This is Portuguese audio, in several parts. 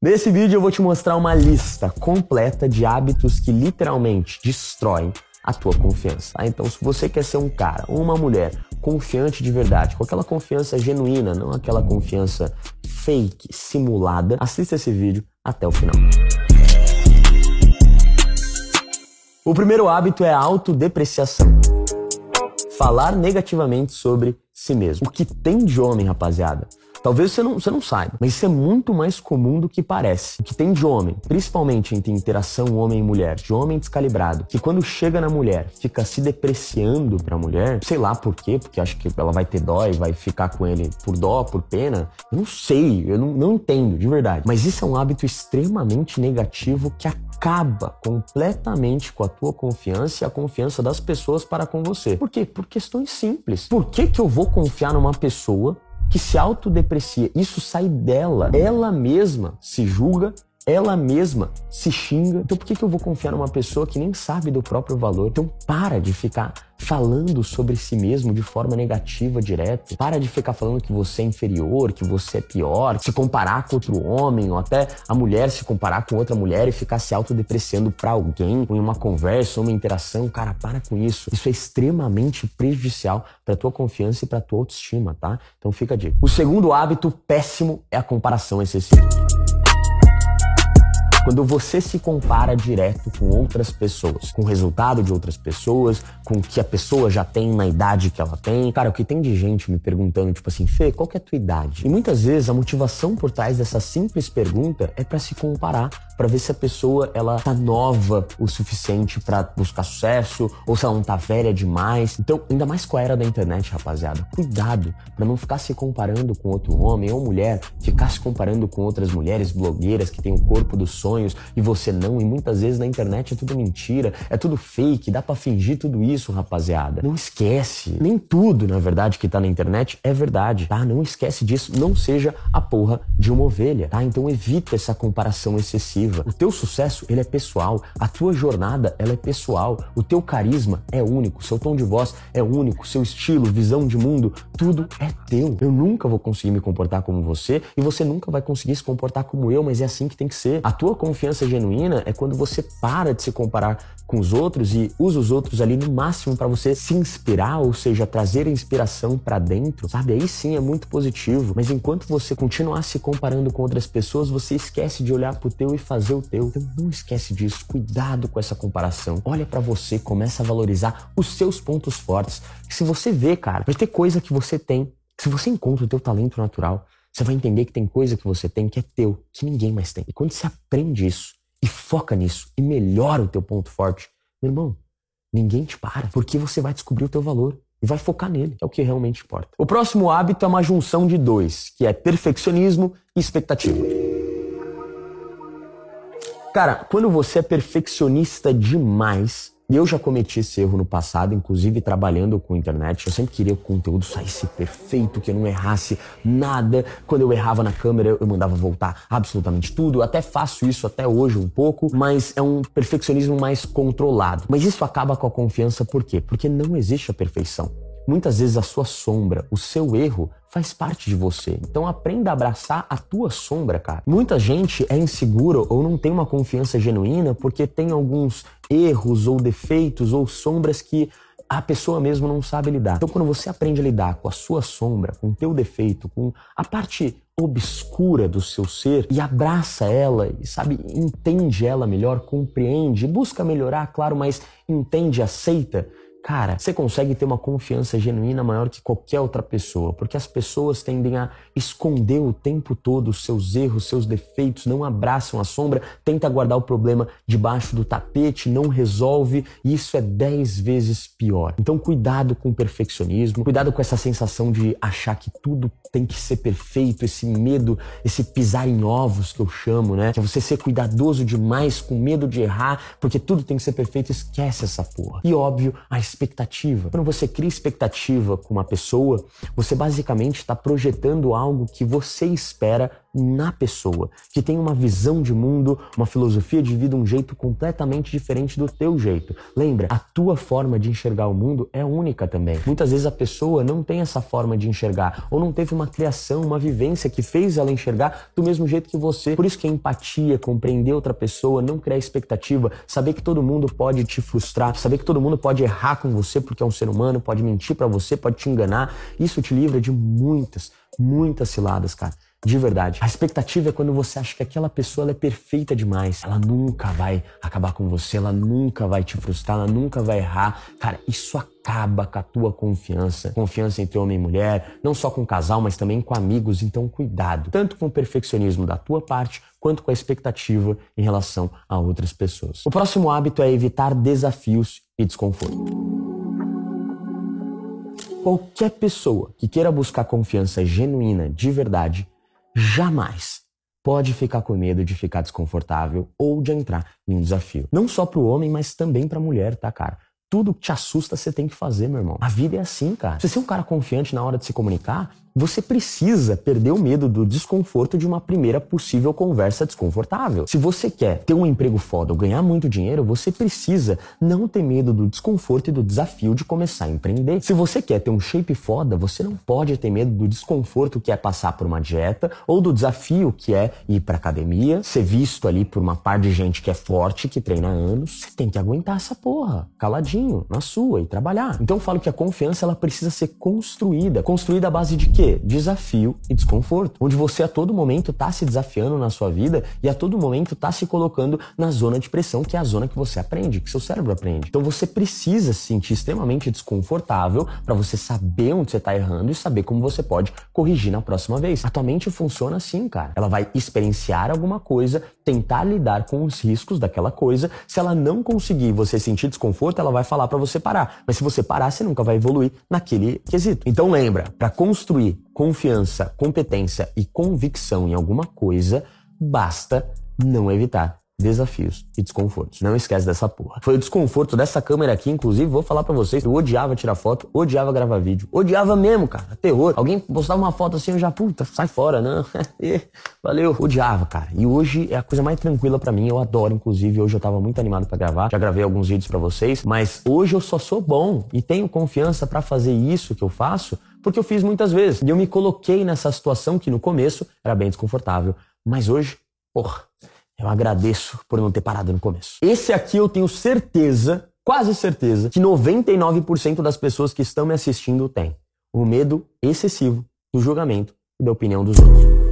Nesse vídeo eu vou te mostrar uma lista completa de hábitos que literalmente destroem a tua confiança. Tá? Então, se você quer ser um cara ou uma mulher confiante de verdade, com aquela confiança genuína, não aquela confiança fake, simulada, assista esse vídeo até o final. O primeiro hábito é a autodepreciação. Falar negativamente sobre si mesmo. O que tem de homem, rapaziada? Talvez você não, você não saiba, mas isso é muito mais comum do que parece. O que tem de homem, principalmente entre interação homem e mulher, de homem descalibrado, que quando chega na mulher fica se depreciando pra mulher, sei lá por quê, porque acha que ela vai ter dó e vai ficar com ele por dó, por pena. Eu não sei, eu não, não entendo, de verdade. Mas isso é um hábito extremamente negativo que acaba completamente com a tua confiança e a confiança das pessoas para com você. Por quê? Por questões simples. Por que, que eu vou confiar numa pessoa que se autodeprecia. Isso sai dela. Ela mesma se julga, ela mesma se xinga. Então por que, que eu vou confiar numa pessoa que nem sabe do próprio valor? Então para de ficar falando sobre si mesmo de forma negativa direto. Para de ficar falando que você é inferior, que você é pior, se comparar com outro homem, ou até a mulher se comparar com outra mulher e ficar se autodepreciando para alguém em uma conversa, uma interação. Cara, para com isso. Isso é extremamente prejudicial para tua confiança e para tua autoestima, tá? Então fica a dica. O segundo hábito péssimo é a comparação excessiva. Quando você se compara direto com outras pessoas, com o resultado de outras pessoas, com o que a pessoa já tem na idade que ela tem. Cara, o que tem de gente me perguntando, tipo assim, Fê, qual que é a tua idade? E muitas vezes a motivação por trás dessa simples pergunta é para se comparar, para ver se a pessoa ela tá nova o suficiente para buscar sucesso ou se ela não tá velha demais. Então, ainda mais com a era da internet, rapaziada, cuidado para não ficar se comparando com outro homem ou mulher, ficar se comparando com outras mulheres blogueiras que têm o corpo dos sonhos sonhos e você não. E muitas vezes na internet é tudo mentira, é tudo fake, dá para fingir tudo isso, rapaziada. Não esquece. Nem tudo, na verdade, que tá na internet é verdade, tá? Não esquece disso. Não seja a porra de uma ovelha, tá? Então evita essa comparação excessiva. O teu sucesso, ele é pessoal. A tua jornada, ela é pessoal. O teu carisma é único. Seu tom de voz é único. Seu estilo, visão de mundo, tudo é teu. Eu nunca vou conseguir me comportar como você e você nunca vai conseguir se comportar como eu, mas é assim que tem que ser. A tua confiança genuína é quando você para de se comparar com os outros e usa os outros ali no máximo para você se inspirar, ou seja, trazer a inspiração para dentro, sabe? Aí sim é muito positivo. Mas enquanto você continuar se comparando com outras pessoas, você esquece de olhar pro teu e fazer o teu. Então não esquece disso. Cuidado com essa comparação. Olha para você, começa a valorizar os seus pontos fortes. Se você vê, cara, vai ter coisa que você tem. Se você encontra o teu talento natural, você vai entender que tem coisa que você tem que é teu, que ninguém mais tem. E quando você aprende isso e foca nisso e melhora o teu ponto forte, meu irmão, ninguém te para, porque você vai descobrir o teu valor e vai focar nele, é o que realmente importa. O próximo hábito é uma junção de dois, que é perfeccionismo e expectativa. Cara, quando você é perfeccionista demais, eu já cometi esse erro no passado, inclusive trabalhando com internet. Eu sempre queria que o conteúdo saísse perfeito, que eu não errasse nada. Quando eu errava na câmera, eu mandava voltar absolutamente tudo. Eu até faço isso até hoje um pouco, mas é um perfeccionismo mais controlado. Mas isso acaba com a confiança por quê? Porque não existe a perfeição. Muitas vezes a sua sombra, o seu erro, faz parte de você. Então aprenda a abraçar a tua sombra, cara. Muita gente é insegura ou não tem uma confiança genuína porque tem alguns erros ou defeitos ou sombras que a pessoa mesmo não sabe lidar. Então quando você aprende a lidar com a sua sombra, com o teu defeito, com a parte obscura do seu ser e abraça ela e sabe, entende ela melhor, compreende, busca melhorar, claro, mas entende, aceita cara, você consegue ter uma confiança genuína maior que qualquer outra pessoa, porque as pessoas tendem a esconder o tempo todo os seus erros, seus defeitos, não abraçam a sombra, tenta guardar o problema debaixo do tapete, não resolve, e isso é dez vezes pior. Então, cuidado com o perfeccionismo, cuidado com essa sensação de achar que tudo tem que ser perfeito, esse medo, esse pisar em ovos que eu chamo, né? Que é você ser cuidadoso demais, com medo de errar, porque tudo tem que ser perfeito, esquece essa porra. E óbvio, expectativa. Quando você cria expectativa com uma pessoa, você basicamente está projetando algo que você espera na pessoa, que tem uma visão de mundo, uma filosofia de vida, um jeito completamente diferente do teu jeito. Lembra, a tua forma de enxergar o mundo é única também. Muitas vezes a pessoa não tem essa forma de enxergar ou não teve uma criação, uma vivência que fez ela enxergar do mesmo jeito que você. Por isso que a empatia, compreender outra pessoa, não criar expectativa, saber que todo mundo pode te frustrar, saber que todo mundo pode errar com você porque é um ser humano, pode mentir para você, pode te enganar, isso te livra de muitas, muitas ciladas, cara. De verdade. A expectativa é quando você acha que aquela pessoa é perfeita demais. Ela nunca vai acabar com você, ela nunca vai te frustrar, ela nunca vai errar. Cara, isso acaba com a tua confiança. Confiança entre homem e mulher, não só com o casal, mas também com amigos. Então, cuidado. Tanto com o perfeccionismo da tua parte, quanto com a expectativa em relação a outras pessoas. O próximo hábito é evitar desafios e desconforto. Qualquer pessoa que queira buscar confiança genuína, de verdade, jamais pode ficar com medo de ficar desconfortável ou de entrar em um desafio. Não só para o homem, mas também para a mulher, tá, cara? Tudo que te assusta você tem que fazer, meu irmão. A vida é assim, cara. Se você é um cara confiante na hora de se comunicar, você precisa perder o medo do desconforto de uma primeira possível conversa desconfortável. Se você quer ter um emprego foda ou ganhar muito dinheiro, você precisa não ter medo do desconforto e do desafio de começar a empreender. Se você quer ter um shape foda, você não pode ter medo do desconforto que é passar por uma dieta ou do desafio que é ir pra academia, ser visto ali por uma par de gente que é forte, que treina anos. Você tem que aguentar essa porra, caladinho, na sua e trabalhar. Então eu falo que a confiança ela precisa ser construída. Construída à base de Desafio e desconforto. Onde você a todo momento está se desafiando na sua vida e a todo momento está se colocando na zona de pressão, que é a zona que você aprende, que seu cérebro aprende. Então você precisa se sentir extremamente desconfortável para você saber onde você está errando e saber como você pode corrigir na próxima vez. A tua mente funciona assim, cara. Ela vai experienciar alguma coisa, tentar lidar com os riscos daquela coisa. Se ela não conseguir você sentir desconforto, ela vai falar para você parar. Mas se você parar, você nunca vai evoluir naquele quesito. Então lembra, para construir confiança, competência e convicção em alguma coisa, basta não evitar desafios e desconfortos. Não esquece dessa porra. Foi o desconforto dessa câmera aqui, inclusive, vou falar para vocês, eu odiava tirar foto, odiava gravar vídeo, odiava mesmo, cara, terror. Alguém postava uma foto assim, eu já, puta, sai fora, não. Valeu, odiava, cara. E hoje é a coisa mais tranquila para mim, eu adoro, inclusive, hoje eu tava muito animado para gravar, já gravei alguns vídeos para vocês, mas hoje eu só sou bom e tenho confiança para fazer isso que eu faço, porque eu fiz muitas vezes. E eu me coloquei nessa situação que no começo era bem desconfortável, mas hoje, porra, eu agradeço por não ter parado no começo. Esse aqui eu tenho certeza, quase certeza, que 99% das pessoas que estão me assistindo têm. O medo excessivo do julgamento e da opinião dos outros.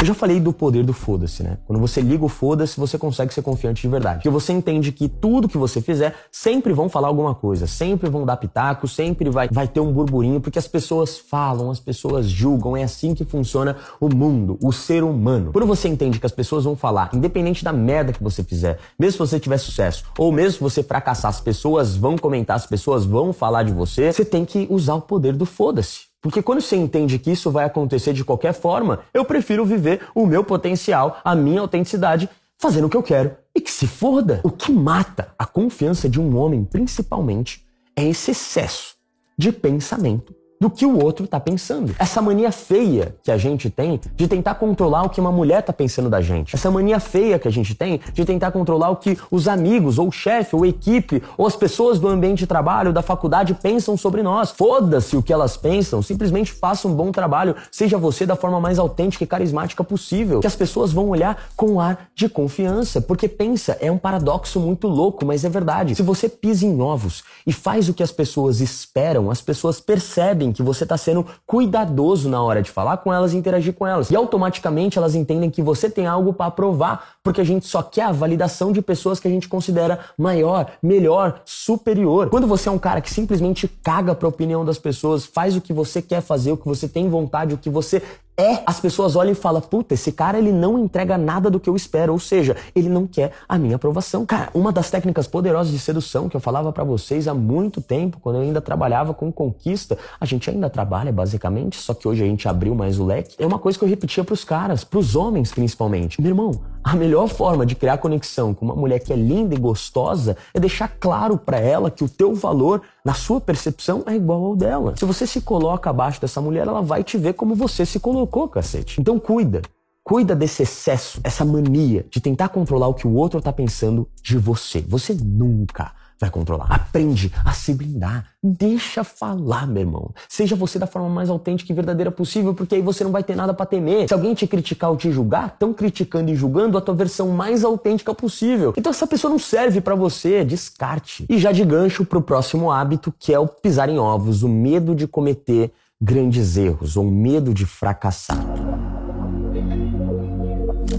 Eu já falei do poder do foda-se, né? Quando você liga o foda-se, você consegue ser confiante de verdade. Porque você entende que tudo que você fizer, sempre vão falar alguma coisa, sempre vão dar pitaco, sempre vai, vai ter um burburinho, porque as pessoas falam, as pessoas julgam, é assim que funciona o mundo, o ser humano. Quando você entende que as pessoas vão falar, independente da merda que você fizer, mesmo se você tiver sucesso, ou mesmo se você fracassar, as pessoas vão comentar, as pessoas vão falar de você, você tem que usar o poder do foda-se. Porque quando você entende que isso vai acontecer de qualquer forma, eu prefiro viver o meu potencial, a minha autenticidade, fazendo o que eu quero e que se foda. O que mata a confiança de um homem, principalmente, é esse excesso de pensamento do que o outro tá pensando. Essa mania feia que a gente tem de tentar controlar o que uma mulher tá pensando da gente. Essa mania feia que a gente tem de tentar controlar o que os amigos, ou o chefe, ou a equipe, ou as pessoas do ambiente de trabalho, da faculdade pensam sobre nós. Foda-se o que elas pensam, simplesmente faça um bom trabalho, seja você da forma mais autêntica e carismática possível, que as pessoas vão olhar com ar de confiança, porque pensa, é um paradoxo muito louco, mas é verdade. Se você pisa em ovos e faz o que as pessoas esperam, as pessoas percebem que você está sendo cuidadoso na hora de falar com elas e interagir com elas. E automaticamente elas entendem que você tem algo para provar, porque a gente só quer a validação de pessoas que a gente considera maior, melhor, superior. Quando você é um cara que simplesmente caga para a opinião das pessoas, faz o que você quer fazer, o que você tem vontade, o que você é, as pessoas olham e falam, puta, esse cara ele não entrega nada do que eu espero, ou seja, ele não quer a minha aprovação. Cara, uma das técnicas poderosas de sedução que eu falava para vocês há muito tempo, quando eu ainda trabalhava com conquista, a gente ainda trabalha basicamente, só que hoje a gente abriu mais o leque, é uma coisa que eu repetia pros caras, pros homens principalmente. Meu irmão, A melhor forma de criar conexão com uma mulher que é linda e gostosa é deixar claro para ela que o teu valor, na sua percepção, é igual ao dela. Se você se coloca abaixo dessa mulher, ela vai te ver como você se colocou, cacete. Então cuida. Cuida desse excesso, essa mania de tentar controlar o que o outro tá pensando de você. Você nunca vai controlar. Aprende a se blindar. Deixa falar, meu irmão. Seja você da forma mais autêntica e verdadeira possível, porque aí você não vai ter nada para temer. Se alguém te criticar ou te julgar, estão criticando e julgando a tua versão mais autêntica possível. Então essa pessoa não serve para você, descarte. E já de gancho pro próximo hábito, que é o pisar em ovos, o medo de cometer grandes erros ou medo de fracassar.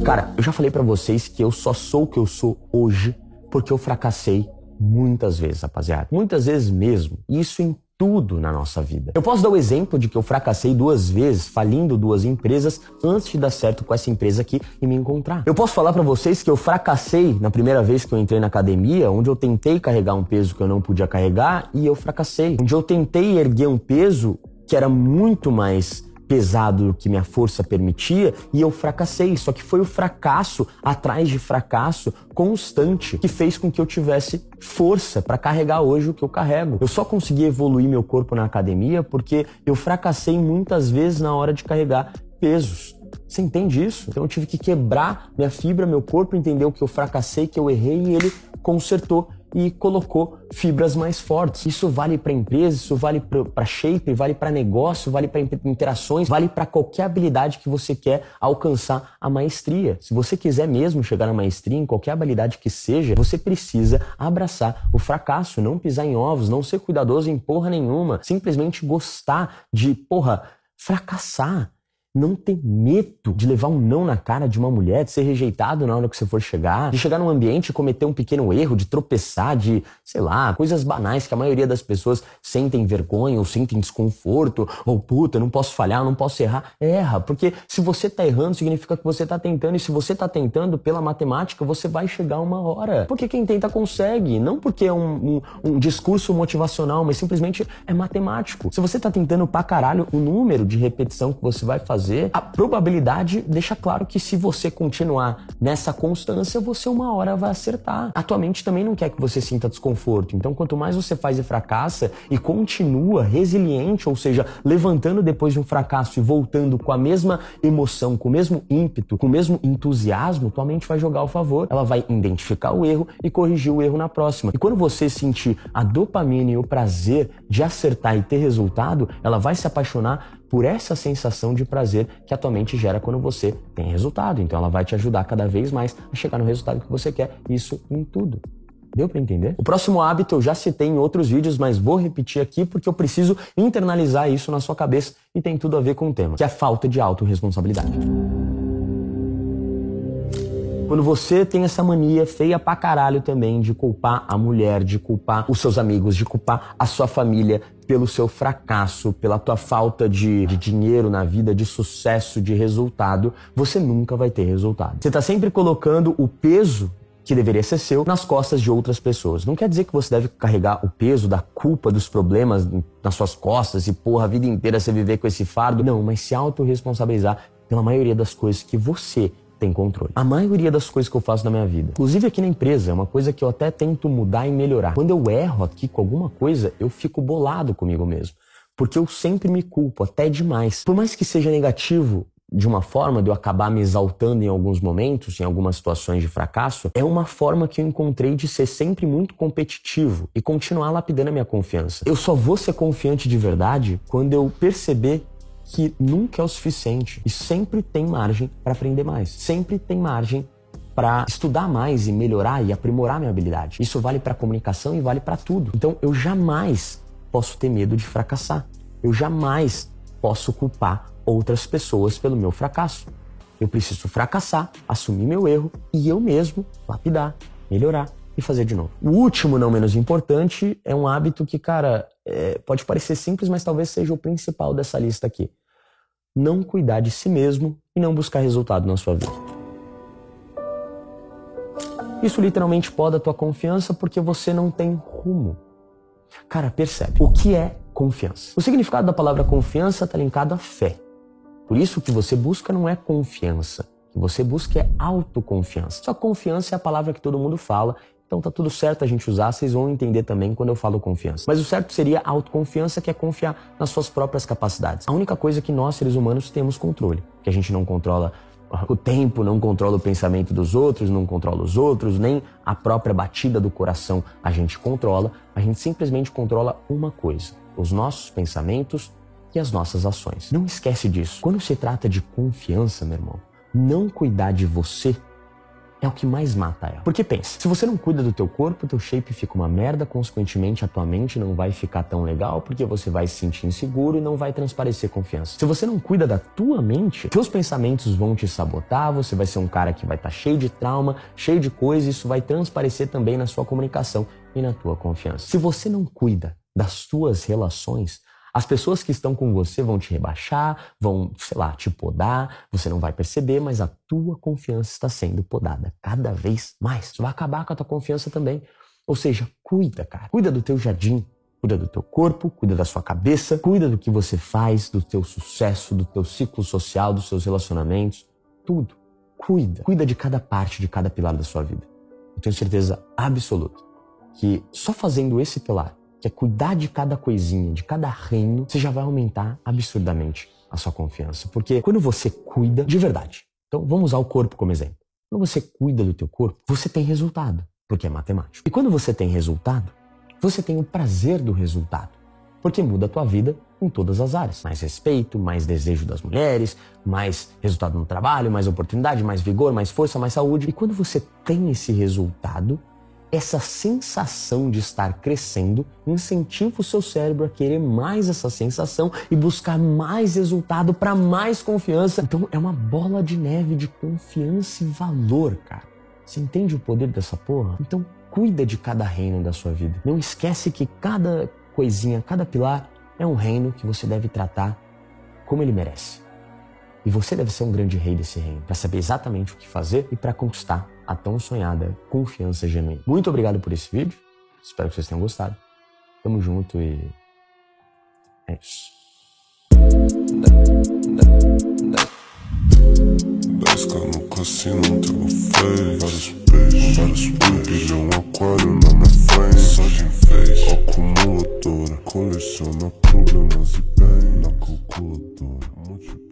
Cara, eu já falei para vocês que eu só sou o que eu sou hoje porque eu fracassei Muitas vezes, rapaziada. Muitas vezes mesmo. Isso em tudo na nossa vida. Eu posso dar o exemplo de que eu fracassei duas vezes, falindo duas empresas, antes de dar certo com essa empresa aqui e me encontrar. Eu posso falar para vocês que eu fracassei na primeira vez que eu entrei na academia, onde eu tentei carregar um peso que eu não podia carregar e eu fracassei. Onde eu tentei erguer um peso que era muito mais pesado do que minha força permitia e eu fracassei. Só que foi o fracasso atrás de fracasso constante que fez com que eu tivesse força para carregar hoje o que eu carrego. Eu só consegui evoluir meu corpo na academia porque eu fracassei muitas vezes na hora de carregar pesos. Você entende isso? Então eu tive que quebrar minha fibra, meu corpo, entender o que eu fracassei, que eu errei e ele consertou e colocou fibras mais fortes. Isso vale para empresa, isso vale para shape, vale para negócio, vale para interações, vale para qualquer habilidade que você quer alcançar a maestria. Se você quiser mesmo chegar na maestria em qualquer habilidade que seja, você precisa abraçar o fracasso, não pisar em ovos, não ser cuidadoso em porra nenhuma, simplesmente gostar de, porra, fracassar não ter medo de levar um não na cara de uma mulher, de ser rejeitado na hora que você for chegar, de chegar num ambiente e cometer um pequeno erro, de tropeçar, de, sei lá, coisas banais que a maioria das pessoas sentem vergonha ou sentem desconforto, ou puta, não posso falhar, não posso errar. Erra, porque se você tá errando, significa que você tá tentando, e se você tá tentando pela matemática, você vai chegar uma hora. Porque quem tenta consegue, não porque é um, um, um discurso motivacional, mas simplesmente é matemático. Se você tá tentando pra caralho, o número de repetição que você vai fazer fazer, a probabilidade deixa claro que se você continuar nessa constância, você uma hora vai acertar. A tua mente também não quer que você sinta desconforto. Então, quanto mais você faz e fracassa e continua resiliente, ou seja, levantando depois de um fracasso e voltando com a mesma emoção, com o mesmo ímpeto, com o mesmo entusiasmo, tua mente vai jogar ao favor. Ela vai identificar o erro e corrigir o erro na próxima. E quando você sentir a dopamina e o prazer de acertar e ter resultado, ela vai se apaixonar por essa sensação de prazer que a tua mente gera quando você tem resultado. Então ela vai te ajudar cada vez mais a chegar no resultado que você quer, isso em tudo. Deu para entender? O próximo hábito eu já citei em outros vídeos, mas vou repetir aqui porque eu preciso internalizar isso na sua cabeça e tem tudo a ver com o tema, que é a falta de autorresponsabilidade. Quando você tem essa mania feia pra caralho também de culpar a mulher, de culpar os seus amigos, de culpar a sua família pelo seu fracasso, pela tua falta de, de dinheiro na vida, de sucesso, de resultado, você nunca vai ter resultado. Você tá sempre colocando o peso que deveria ser seu nas costas de outras pessoas. Não quer dizer que você deve carregar o peso da culpa dos problemas nas suas costas e porra a vida inteira você viver com esse fardo. Não, mas se autorresponsabilizar pela maioria das coisas que você tem controle. A maioria das coisas que eu faço na minha vida, inclusive aqui na empresa, é uma coisa que eu até tento mudar e melhorar. Quando eu erro aqui com alguma coisa, eu fico bolado comigo mesmo. Porque eu sempre me culpo, até demais. Por mais que seja negativo, de uma forma de eu acabar me exaltando em alguns momentos, em algumas situações de fracasso, é uma forma que eu encontrei de ser sempre muito competitivo e continuar lapidando a minha confiança. Eu só vou ser confiante de verdade quando eu perceber que nunca é o suficiente e sempre tem margem para aprender mais. Sempre tem margem para estudar mais e melhorar e aprimorar minha habilidade. Isso vale para comunicação e vale para tudo. Então eu jamais posso ter medo de fracassar. Eu jamais posso culpar outras pessoas pelo meu fracasso. Eu preciso fracassar, assumir meu erro e eu mesmo lapidar, melhorar e fazer de novo. O último, não menos importante, é um hábito que, cara, é, pode parecer simples, mas talvez seja o principal dessa lista aqui não cuidar de si mesmo e não buscar resultado na sua vida. Isso literalmente poda a tua confiança porque você não tem rumo. Cara, percebe. O que é confiança? O significado da palavra confiança está linkado à fé. Por isso, o que você busca não é confiança. que você busque é autoconfiança. Só confiança é a palavra que todo mundo fala, então tá tudo certo a gente usar, vocês vão entender também quando eu falo confiança. Mas o certo seria autoconfiança, que é confiar nas suas próprias capacidades. A única coisa que nós, seres humanos, temos controle, que a gente não controla o tempo, não controla o pensamento dos outros, não controla os outros, nem a própria batida do coração a gente controla, a gente simplesmente controla uma coisa: os nossos pensamentos e as nossas ações. Não esquece disso. Quando se trata de confiança, meu irmão, não cuidar de você é o que mais mata ela. Porque pensa, se você não cuida do teu corpo, teu shape fica uma merda, consequentemente a tua mente não vai ficar tão legal, porque você vai se sentir inseguro e não vai transparecer confiança. Se você não cuida da tua mente, teus pensamentos vão te sabotar, você vai ser um cara que vai estar tá cheio de trauma, cheio de coisas, e isso vai transparecer também na sua comunicação e na tua confiança. Se você não cuida das tuas relações, as pessoas que estão com você vão te rebaixar, vão, sei lá, te podar, você não vai perceber, mas a tua confiança está sendo podada cada vez mais. Isso vai acabar com a tua confiança também. Ou seja, cuida, cara. Cuida do teu jardim, cuida do teu corpo, cuida da sua cabeça, cuida do que você faz, do teu sucesso, do teu ciclo social, dos seus relacionamentos, tudo. Cuida. Cuida de cada parte, de cada pilar da sua vida. Eu tenho certeza absoluta que só fazendo esse pilar que é cuidar de cada coisinha, de cada reino, você já vai aumentar absurdamente a sua confiança. Porque quando você cuida de verdade, então vamos usar o corpo como exemplo. Quando você cuida do teu corpo, você tem resultado, porque é matemático. E quando você tem resultado, você tem o prazer do resultado, porque muda a tua vida em todas as áreas. Mais respeito, mais desejo das mulheres, mais resultado no trabalho, mais oportunidade, mais vigor, mais força, mais saúde. E quando você tem esse resultado, essa sensação de estar crescendo incentiva o seu cérebro a querer mais essa sensação e buscar mais resultado para mais confiança. Então é uma bola de neve de confiança e valor, cara. Você entende o poder dessa porra? Então cuida de cada reino da sua vida. Não esquece que cada coisinha, cada pilar é um reino que você deve tratar como ele merece. E você deve ser um grande rei desse reino, para saber exatamente o que fazer e para conquistar a tão sonhada confiança genuína. Muito obrigado por esse vídeo. Espero que vocês tenham gostado. Tamo junto e é isso. Desca no cassino, um trago feio Vários peixes, vários peixes um aquário na minha frente Mensagem de vez, acumuladora Coleciona problemas e bem Na calculadora, multiplica